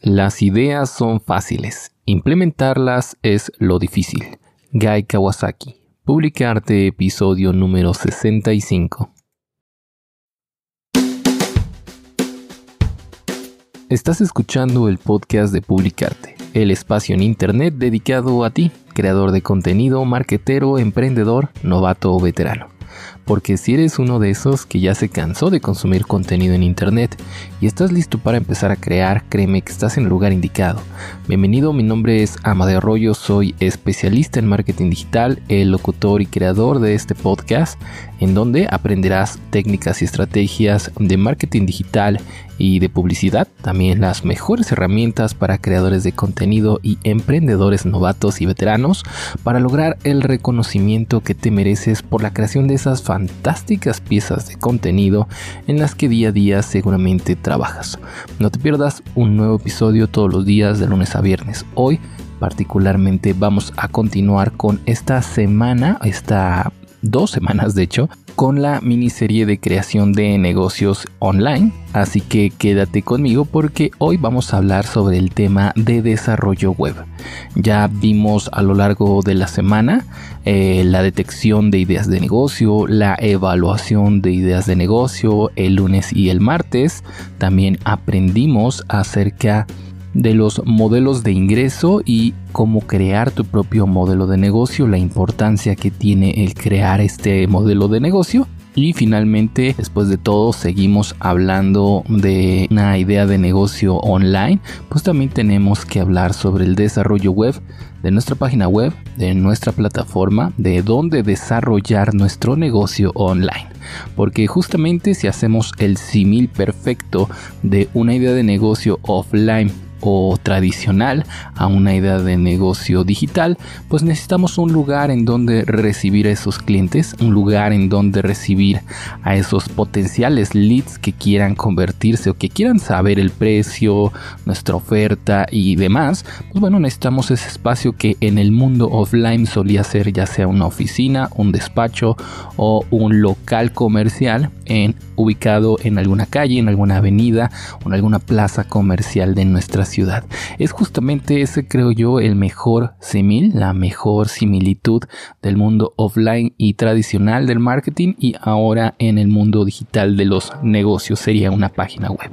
Las ideas son fáciles, implementarlas es lo difícil. Guy Kawasaki. Publicarte episodio número 65. Estás escuchando el podcast de Publicarte, el espacio en Internet dedicado a ti, creador de contenido, marketero, emprendedor, novato o veterano porque si eres uno de esos que ya se cansó de consumir contenido en Internet y estás listo para empezar a crear, créeme que estás en el lugar indicado. Bienvenido, mi nombre es Amadeo Arroyo, soy especialista en marketing digital, el locutor y creador de este podcast, en donde aprenderás técnicas y estrategias de marketing digital y de publicidad, también las mejores herramientas para creadores de contenido y emprendedores novatos y veteranos para lograr el reconocimiento que te mereces por la creación de esas fantásticas piezas de contenido en las que día a día seguramente trabajas. No te pierdas un nuevo episodio todos los días de lunes a viernes. Hoy particularmente vamos a continuar con esta semana, esta dos semanas de hecho, con la miniserie de creación de negocios online. Así que quédate conmigo porque hoy vamos a hablar sobre el tema de desarrollo web. Ya vimos a lo largo de la semana eh, la detección de ideas de negocio, la evaluación de ideas de negocio el lunes y el martes. También aprendimos acerca de de los modelos de ingreso y cómo crear tu propio modelo de negocio, la importancia que tiene el crear este modelo de negocio. Y finalmente, después de todo, seguimos hablando de una idea de negocio online. Pues también tenemos que hablar sobre el desarrollo web de nuestra página web, de nuestra plataforma, de dónde desarrollar nuestro negocio online. Porque justamente si hacemos el símil perfecto de una idea de negocio offline o tradicional a una idea de negocio digital, pues necesitamos un lugar en donde recibir a esos clientes, un lugar en donde recibir a esos potenciales leads que quieran convertirse o que quieran saber el precio, nuestra oferta y demás. Pues bueno, necesitamos ese espacio que en el mundo offline solía ser ya sea una oficina, un despacho o un local comercial en, ubicado en alguna calle, en alguna avenida o en alguna plaza comercial de nuestra ciudad. Es justamente ese, creo yo, el mejor simil, la mejor similitud del mundo offline y tradicional del marketing y ahora en el mundo digital de los negocios sería una página web.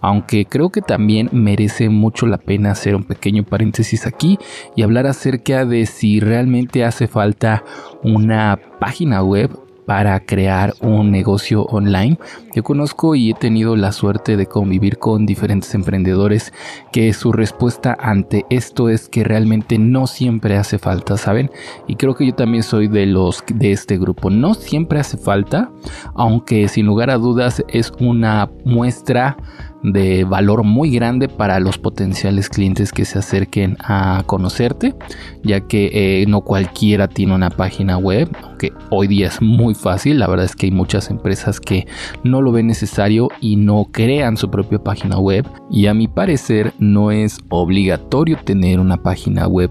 Aunque creo que también merece mucho la pena hacer un pequeño paréntesis aquí y hablar acerca de si realmente hace falta una página web para crear un negocio online. Yo conozco y he tenido la suerte de convivir con diferentes emprendedores que su respuesta ante esto es que realmente no siempre hace falta, ¿saben? Y creo que yo también soy de los de este grupo. No siempre hace falta, aunque sin lugar a dudas es una muestra de valor muy grande para los potenciales clientes que se acerquen a conocerte, ya que eh, no cualquiera tiene una página web, aunque hoy día es muy fácil, la verdad es que hay muchas empresas que no lo ven necesario y no crean su propia página web, y a mi parecer no es obligatorio tener una página web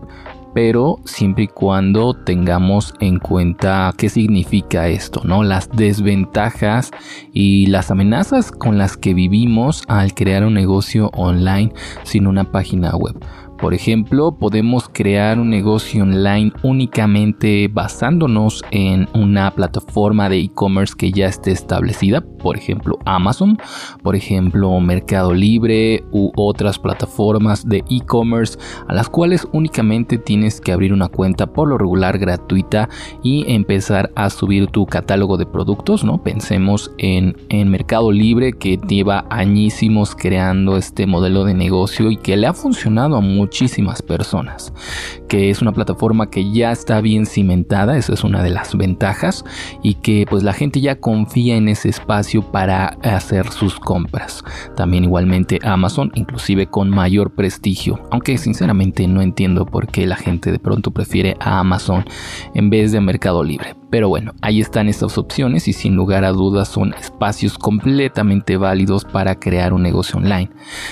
pero siempre y cuando tengamos en cuenta qué significa esto, ¿no? Las desventajas y las amenazas con las que vivimos al crear un negocio online sin una página web. Por ejemplo, podemos crear un negocio online únicamente basándonos en una plataforma de e-commerce que ya esté establecida, por ejemplo Amazon, por ejemplo Mercado Libre u otras plataformas de e-commerce a las cuales únicamente tienes que abrir una cuenta por lo regular gratuita y empezar a subir tu catálogo de productos, ¿no? Pensemos en, en Mercado Libre que lleva añísimos creando este modelo de negocio y que le ha funcionado a muchos muchísimas personas, que es una plataforma que ya está bien cimentada, esa es una de las ventajas, y que pues la gente ya confía en ese espacio para hacer sus compras. También igualmente Amazon, inclusive con mayor prestigio, aunque sinceramente no entiendo por qué la gente de pronto prefiere a Amazon en vez de Mercado Libre Pero bueno, ahí están estas opciones y sin lugar a dudas son espacios completamente válidos para crear un negocio online.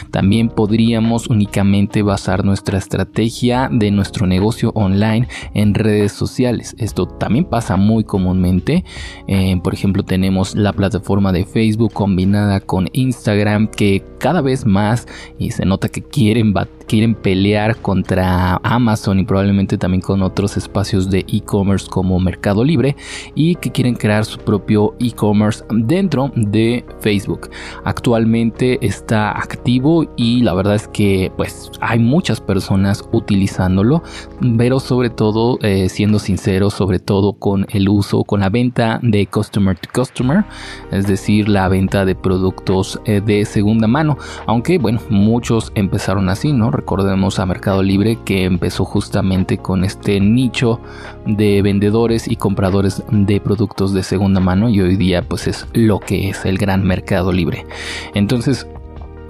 También podríamos únicamente basar nuestra estrategia de nuestro negocio online en redes sociales. Esto también pasa muy comúnmente. Eh, por ejemplo, tenemos la plataforma de Facebook combinada con Instagram que cada vez más y se nota que quieren, quieren pelear contra Amazon y probablemente también con otros espacios de e-commerce como Mercado Libre y que quieren crear su propio e-commerce dentro de Facebook. Actualmente está activo y la verdad es que pues hay muchas personas utilizándolo, pero sobre todo eh, siendo sincero, sobre todo con el uso, con la venta de customer to customer, es decir, la venta de productos eh, de segunda mano, aunque bueno, muchos empezaron así, ¿no? Recordemos a Mercado Libre que empezó justamente con este nicho de vendedores y compradores de productos de segunda mano y hoy día pues es lo que es el gran Mercado Libre. Entonces,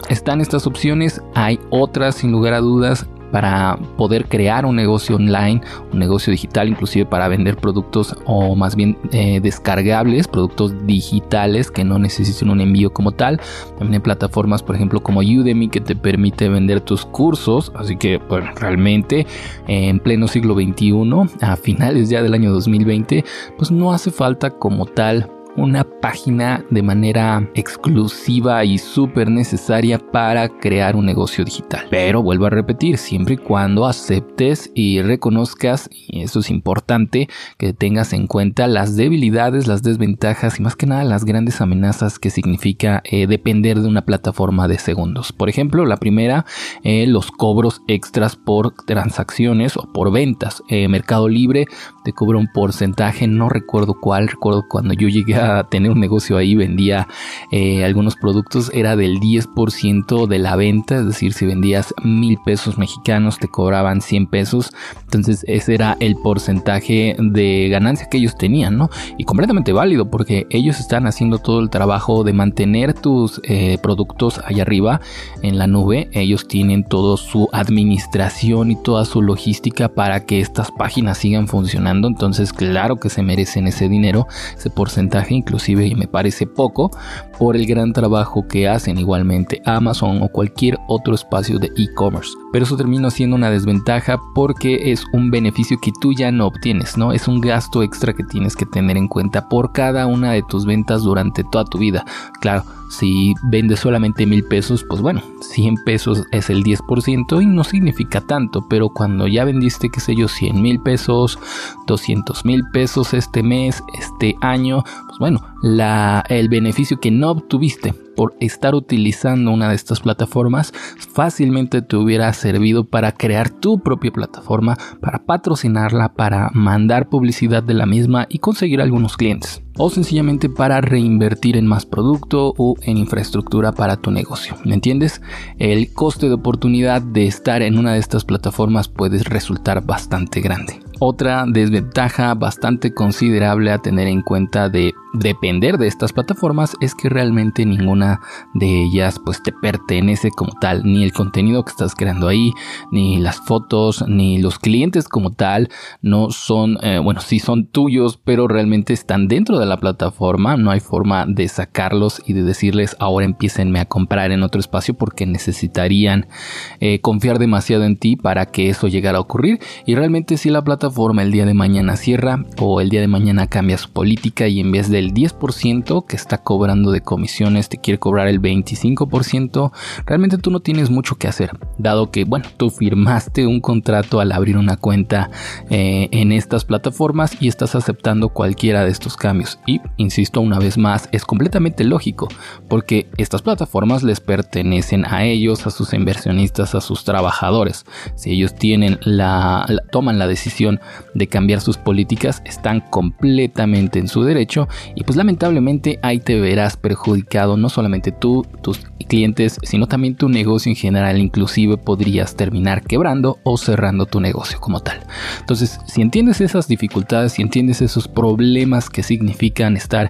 están estas opciones, hay otras sin lugar a dudas para poder crear un negocio online, un negocio digital, inclusive para vender productos o más bien eh, descargables, productos digitales que no necesiten un envío como tal. También hay plataformas, por ejemplo, como Udemy que te permite vender tus cursos. Así que, bueno, realmente en pleno siglo XXI, a finales ya del año 2020, pues no hace falta como tal una página de manera exclusiva y súper necesaria para crear un negocio digital. Pero vuelvo a repetir, siempre y cuando aceptes y reconozcas, y eso es importante, que tengas en cuenta las debilidades, las desventajas y más que nada las grandes amenazas que significa eh, depender de una plataforma de segundos. Por ejemplo, la primera, eh, los cobros extras por transacciones o por ventas. Eh, Mercado Libre te cobra un porcentaje, no recuerdo cuál, recuerdo cuando yo llegué a tener un negocio ahí, vendía eh, algunos productos, era del 10% de la venta, es decir, si vendías mil pesos mexicanos te cobraban 100 pesos, entonces ese era el porcentaje de ganancia que ellos tenían, ¿no? Y completamente válido porque ellos están haciendo todo el trabajo de mantener tus eh, productos allá arriba en la nube, ellos tienen toda su administración y toda su logística para que estas páginas sigan funcionando. Entonces claro que se merecen ese dinero, ese porcentaje inclusive y me parece poco por el gran trabajo que hacen igualmente Amazon o cualquier otro espacio de e-commerce. Pero eso termina siendo una desventaja porque es un beneficio que tú ya no obtienes, ¿no? Es un gasto extra que tienes que tener en cuenta por cada una de tus ventas durante toda tu vida. Claro, si vendes solamente mil pesos, pues bueno, 100 pesos es el 10% y no significa tanto, pero cuando ya vendiste, qué sé yo, 100 mil pesos, 200 mil pesos este mes, este año, pues bueno, la, el beneficio que no obtuviste por estar utilizando una de estas plataformas, fácilmente te hubiera servido para crear tu propia plataforma, para patrocinarla, para mandar publicidad de la misma y conseguir algunos clientes. O sencillamente para reinvertir en más producto o en infraestructura para tu negocio. ¿Me entiendes? El coste de oportunidad de estar en una de estas plataformas puede resultar bastante grande. Otra desventaja bastante considerable a tener en cuenta de depender de estas plataformas es que realmente ninguna de ellas pues te pertenece como tal, ni el contenido que estás creando ahí, ni las fotos, ni los clientes como tal, no son, eh, bueno, sí son tuyos, pero realmente están dentro de la plataforma, no hay forma de sacarlos y de decirles ahora empiecenme a comprar en otro espacio porque necesitarían eh, confiar demasiado en ti para que eso llegara a ocurrir y realmente si la plataforma forma el día de mañana cierra o el día de mañana cambia su política y en vez del 10% que está cobrando de comisiones te quiere cobrar el 25%, realmente tú no tienes mucho que hacer, dado que, bueno, tú firmaste un contrato al abrir una cuenta eh, en estas plataformas y estás aceptando cualquiera de estos cambios. Y, insisto una vez más, es completamente lógico, porque estas plataformas les pertenecen a ellos, a sus inversionistas, a sus trabajadores. Si ellos tienen la toman la decisión de cambiar sus políticas están completamente en su derecho y pues lamentablemente ahí te verás perjudicado no solamente tú, tus clientes, sino también tu negocio en general, inclusive podrías terminar quebrando o cerrando tu negocio como tal. Entonces, si entiendes esas dificultades, si entiendes esos problemas que significan estar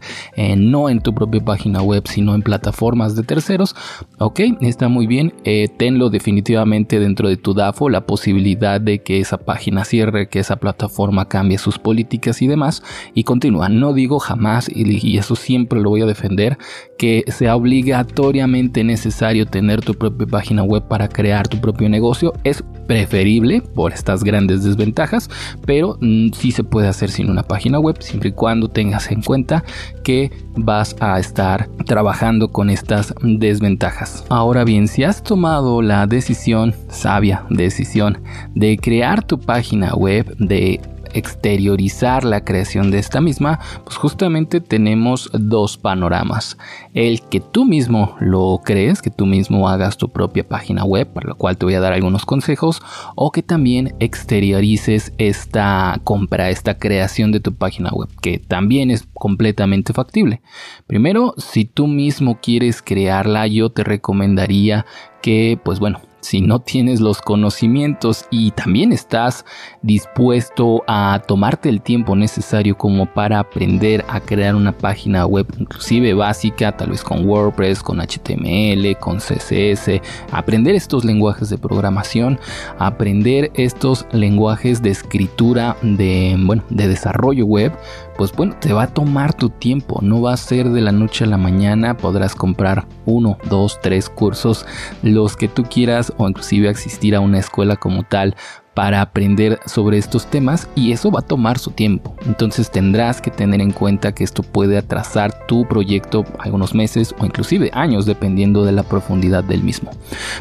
no en tu propia página web, sino en plataformas de terceros, ok, está muy bien, eh, tenlo definitivamente dentro de tu DAFO, la posibilidad de que esa página cierre, que esa esa plataforma cambie sus políticas y demás y continúa. No digo jamás, y eso siempre lo voy a defender, que sea obligatoriamente necesario tener tu propia página web para crear tu propio negocio. Es preferible por estas grandes desventajas, pero mm, sí se puede hacer sin una página web siempre y cuando tengas en cuenta que vas a estar trabajando con estas desventajas. Ahora bien, si has tomado la decisión, sabia decisión, de crear tu página web, de exteriorizar la creación de esta misma, pues justamente tenemos dos panoramas. El que tú mismo lo crees, que tú mismo hagas tu propia página web, para lo cual te voy a dar algunos consejos, o que también exteriorices esta compra, esta creación de tu página web, que también es completamente factible. Primero, si tú mismo quieres crearla, yo te recomendaría que, pues bueno, si no tienes los conocimientos y también estás dispuesto a tomarte el tiempo necesario como para aprender a crear una página web inclusive básica, tal vez con WordPress, con HTML, con CSS, aprender estos lenguajes de programación, aprender estos lenguajes de escritura de, bueno, de desarrollo web, pues bueno, te va a tomar tu tiempo, no va a ser de la noche a la mañana, podrás comprar uno, dos, tres cursos, los que tú quieras o inclusive asistir a una escuela como tal para aprender sobre estos temas y eso va a tomar su tiempo. Entonces tendrás que tener en cuenta que esto puede atrasar tu proyecto algunos meses o inclusive años dependiendo de la profundidad del mismo.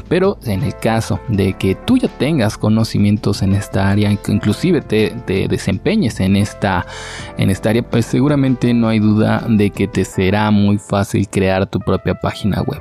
Pero en el caso de que tú ya tengas conocimientos en esta área, inclusive te, desempeñes en esta, en esta área, pues seguramente no hay duda de que te será muy fácil crear tu propia página web.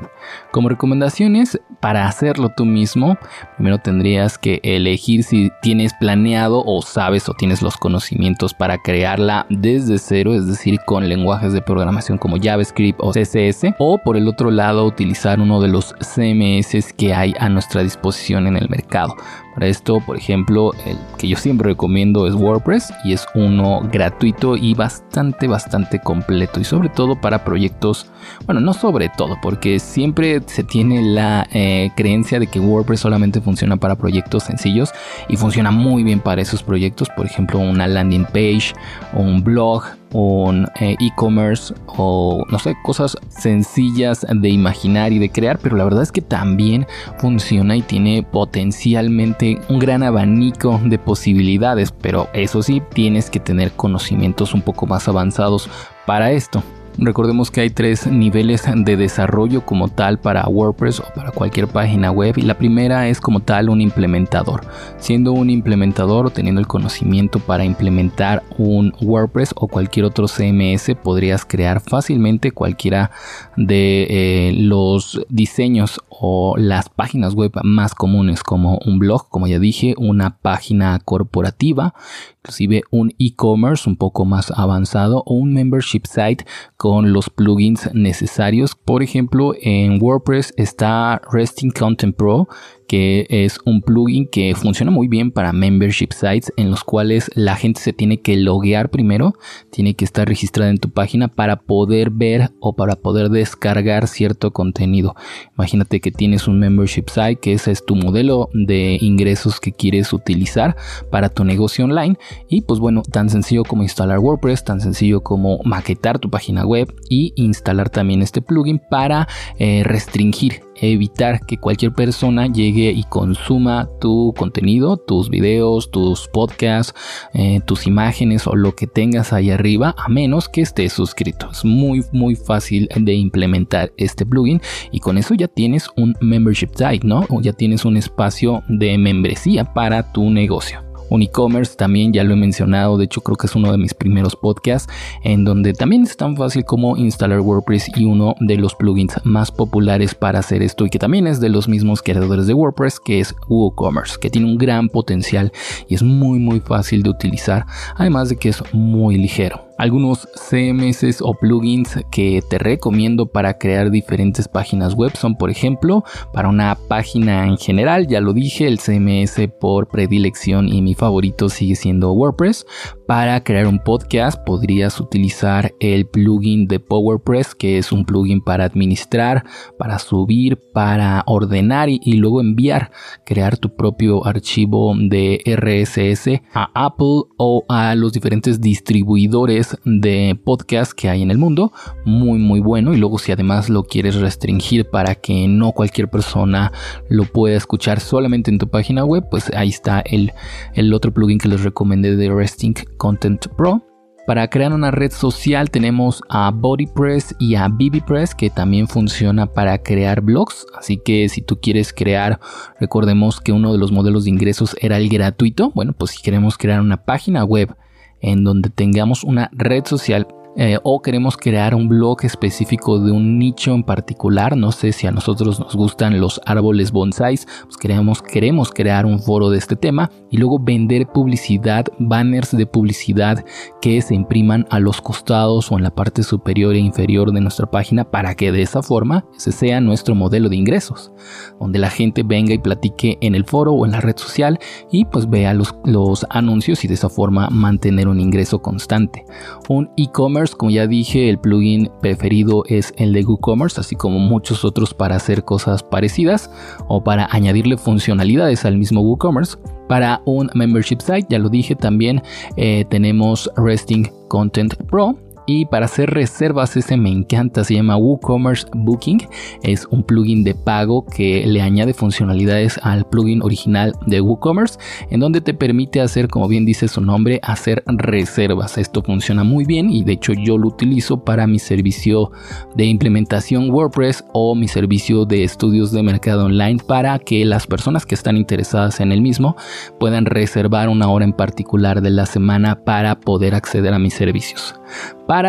Como recomendaciones para hacerlo tú mismo, primero tendrías que elegir si tienes planeado o sabes o tienes los conocimientos para crearla desde cero, es decir, con lenguajes de programación como JavaScript o CSS, o por el otro lado utilizar uno de los CMS que hay a nuestra disposición en el mercado. Para esto, por ejemplo, el que yo siempre recomiendo es WordPress y es uno gratuito y bastante, bastante completo y sobre todo para proyectos, bueno, no sobre todo, porque siempre se tiene la eh, creencia de que WordPress solamente funciona para proyectos sencillos y funciona muy bien para esos proyectos, por ejemplo, una landing page un blog un eh, e-commerce o no sé, cosas sencillas de imaginar y de crear, pero la verdad es que también funciona y tiene potencialmente un gran abanico de posibilidades, pero eso sí, tienes que tener conocimientos un poco más avanzados para esto. Recordemos que hay tres niveles de desarrollo como tal para WordPress o para cualquier página web y la primera es como tal un implementador. Siendo un implementador o teniendo el conocimiento para implementar un WordPress o cualquier otro CMS podrías crear fácilmente cualquiera de eh, los diseños o las páginas web más comunes como un blog, como ya dije, una página corporativa, inclusive un e-commerce un poco más avanzado o un membership site con los plugins necesarios. Por ejemplo, en WordPress está Resting Content Pro que es un plugin que funciona muy bien para membership sites en los cuales la gente se tiene que loguear primero, tiene que estar registrada en tu página para poder ver o para poder descargar cierto contenido. Imagínate que tienes un membership site que ese es tu modelo de ingresos que quieres utilizar para tu negocio online y pues bueno, tan sencillo como instalar WordPress, tan sencillo como maquetar tu página web y instalar también este plugin para eh, restringir evitar que cualquier persona llegue y consuma tu contenido, tus videos, tus podcasts, eh, tus imágenes o lo que tengas ahí arriba, a menos que estés suscrito. Es muy, muy fácil de implementar este plugin y con eso ya tienes un membership site, ¿no? O ya tienes un espacio de membresía para tu negocio un e-commerce también ya lo he mencionado, de hecho creo que es uno de mis primeros podcasts en donde también es tan fácil como instalar WordPress y uno de los plugins más populares para hacer esto y que también es de los mismos creadores de WordPress que es WooCommerce, que tiene un gran potencial y es muy muy fácil de utilizar, además de que es muy ligero. Algunos CMS o plugins que te recomiendo para crear diferentes páginas web son, por ejemplo, para una página en general, ya lo dije, el CMS por predilección y mi favorito sigue siendo WordPress. Para crear un podcast podrías utilizar el plugin de PowerPress, que es un plugin para administrar, para subir, para ordenar y, luego enviar, crear tu propio archivo de RSS a Apple o a los diferentes distribuidores de podcast que hay en el mundo. Muy muy bueno y luego si además lo quieres restringir para que no cualquier persona lo pueda escuchar solamente en tu página web, pues ahí está el, el otro plugin que les recomendé de Resting Content Pro. Para crear una red social tenemos a BodyPress y a BBPress que también funciona para crear blogs. Así que si tú quieres crear, recordemos que uno de los modelos de ingresos era el gratuito. Bueno, pues si queremos crear una página web en donde tengamos una red social eh, o queremos crear un blog específico de un nicho en particular, no sé si a nosotros nos gustan los árboles bonsais, pues queremos, queremos crear un foro de este tema y luego vender publicidad, banners de publicidad que se impriman a los costados o en la parte superior e inferior de nuestra página para que de esa forma ese sea nuestro modelo de ingresos, donde la gente venga y platique en el foro o en la red social y pues vea los, los anuncios y de esa forma mantener un ingreso constante. Un e-commerce como ya dije, el plugin preferido es el de WooCommerce, así como muchos otros para hacer cosas parecidas o para añadirle funcionalidades al mismo WooCommerce. Para un membership site, ya lo dije también, eh, tenemos Resting Content Pro, y para hacer reservas, ese me encanta, se llama WooCommerce Booking. Es un plugin de pago que le añade funcionalidades al plugin original de WooCommerce, en donde te permite hacer, como bien dice su nombre, hacer reservas. Esto funciona muy bien y de hecho yo lo utilizo para mi servicio de implementación WordPress o mi servicio de estudios de mercado online para que las personas que están interesadas en el mismo puedan reservar una hora en particular de la semana para poder acceder a mis servicios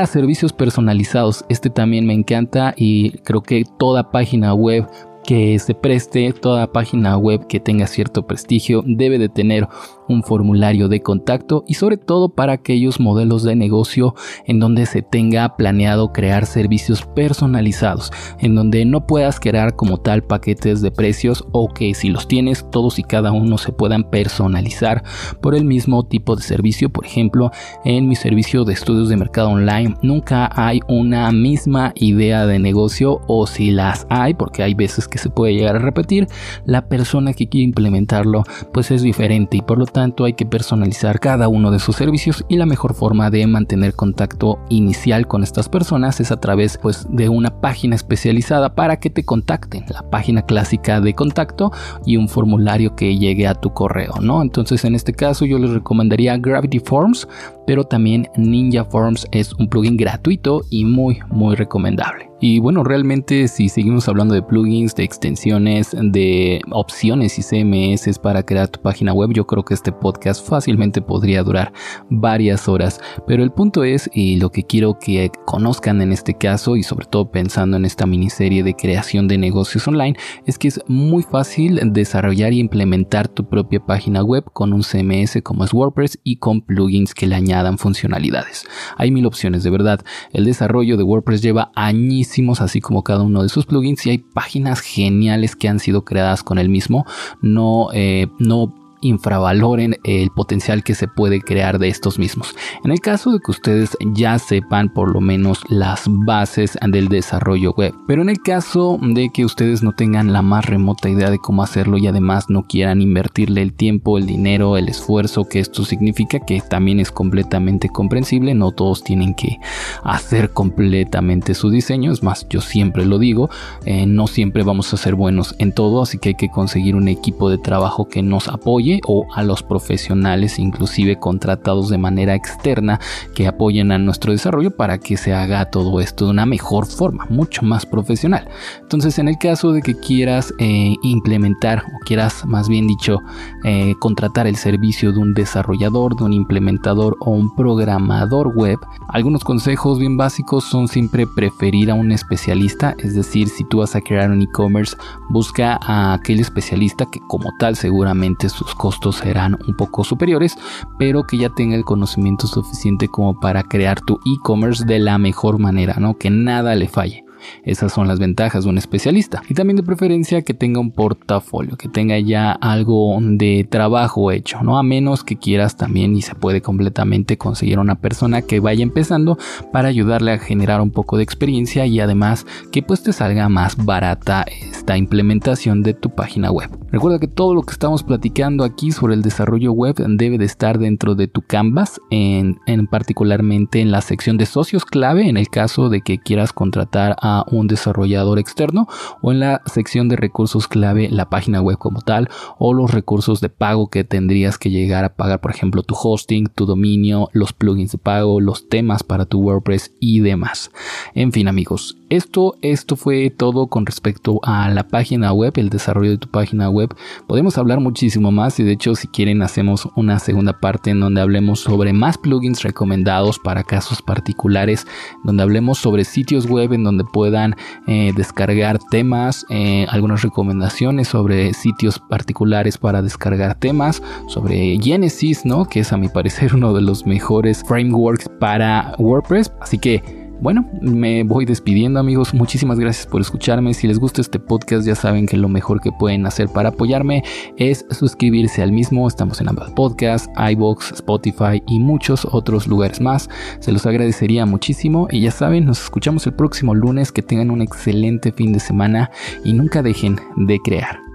servicios personalizados. Este también me encanta y creo que toda página web que se preste, toda página web que tenga cierto prestigio debe de tener un formulario de contacto y sobre todo para aquellos modelos de negocio en donde se tenga planeado crear servicios personalizados, en donde no puedas crear como tal paquetes de precios o que si los tienes todos y cada uno se puedan personalizar por el mismo tipo de servicio. Por ejemplo, en mi servicio de estudios de mercado online nunca hay una misma idea de negocio o si las hay, porque hay veces que se puede llegar a repetir, la persona que quiere implementarlo pues es diferente y por lo tanto hay que personalizar cada uno de sus servicios y la mejor forma de mantener contacto inicial con estas personas es a través pues de una página especializada para que te contacten, la página clásica de contacto y un formulario que llegue a tu correo, ¿no? Entonces en este caso yo les recomendaría Gravity Forms, pero también Ninja Forms es un plugin gratuito y muy muy recomendable. Y bueno, realmente si seguimos hablando de plugins, de extensiones, de opciones y CMS para crear tu página web, yo creo que este podcast fácilmente podría durar varias horas. Pero el punto es, y lo que quiero que conozcan en este caso, y sobre todo pensando en esta miniserie de creación de negocios online, es que es muy fácil desarrollar y implementar tu propia página web con un CMS como es WordPress y con plugins que le añadan funcionalidades. Hay mil opciones, de verdad. El desarrollo de WordPress lleva años así como cada uno de sus plugins y hay páginas geniales que han sido creadas con el mismo. No, eh, no infravaloren el potencial que se puede crear de estos mismos. En el caso de que ustedes ya sepan por lo menos las bases del desarrollo web, pero en el caso de que ustedes no tengan la más remota idea de cómo hacerlo y además no quieran invertirle el tiempo, el dinero, el esfuerzo que esto significa, que también es completamente comprensible, no todos tienen que hacer completamente su diseño, es más, yo siempre lo digo, eh, no siempre vamos a ser buenos en todo, así que hay que conseguir un equipo de trabajo que nos apoye o a los profesionales inclusive contratados de manera externa que apoyen a nuestro desarrollo para que se haga todo esto de una mejor forma, mucho más profesional. Entonces en el caso de que quieras eh, implementar o quieras más bien dicho eh, contratar el servicio de un desarrollador, de un implementador o un programador web, algunos consejos bien básicos son siempre preferir a un especialista, es decir, si tú vas a crear un e-commerce, busca a aquel especialista que como tal seguramente sus costos serán un poco superiores, pero que ya tenga el conocimiento suficiente como para crear tu e-commerce de la mejor manera, ¿no? Que nada le falle. Esas son las ventajas de un especialista. Y también de preferencia que tenga un portafolio, que tenga ya algo de trabajo hecho, ¿no? A menos que quieras también y se puede completamente conseguir una persona que vaya empezando para ayudarle a generar un poco de experiencia y además que pues te salga más barata esta implementación de tu página web. Recuerda que todo lo que estamos platicando aquí sobre el desarrollo web debe de estar dentro de tu Canvas, en, en particularmente en la sección de socios clave en el caso de que quieras contratar un desarrollador externo o en la sección de recursos clave la página web como tal o los recursos de pago que tendrías que llegar a pagar, por ejemplo, tu hosting, tu dominio, los plugins de pago, los temas para tu WordPress y demás. En fin, amigos, esto, esto fue todo con respecto a la página web, el desarrollo de tu página web. Podemos hablar muchísimo más y de hecho si quieren hacemos una segunda parte en donde hablemos sobre más plugins recomendados para casos particulares, donde hablemos sobre sitios web en donde puedan eh, descargar temas, eh, algunas recomendaciones sobre sitios particulares para descargar temas, sobre Genesis, ¿no? Que es a mi parecer uno de los mejores frameworks para WordPress. Así que bueno, me voy despidiendo amigos, muchísimas gracias por escucharme, si les gusta este podcast ya saben que lo mejor que pueden hacer para apoyarme es suscribirse al mismo, estamos en ambas podcasts, iBox, Spotify y muchos otros lugares más, se los agradecería muchísimo. Y ya saben, nos escuchamos el próximo lunes, que tengan un excelente fin de semana y nunca dejen de crear.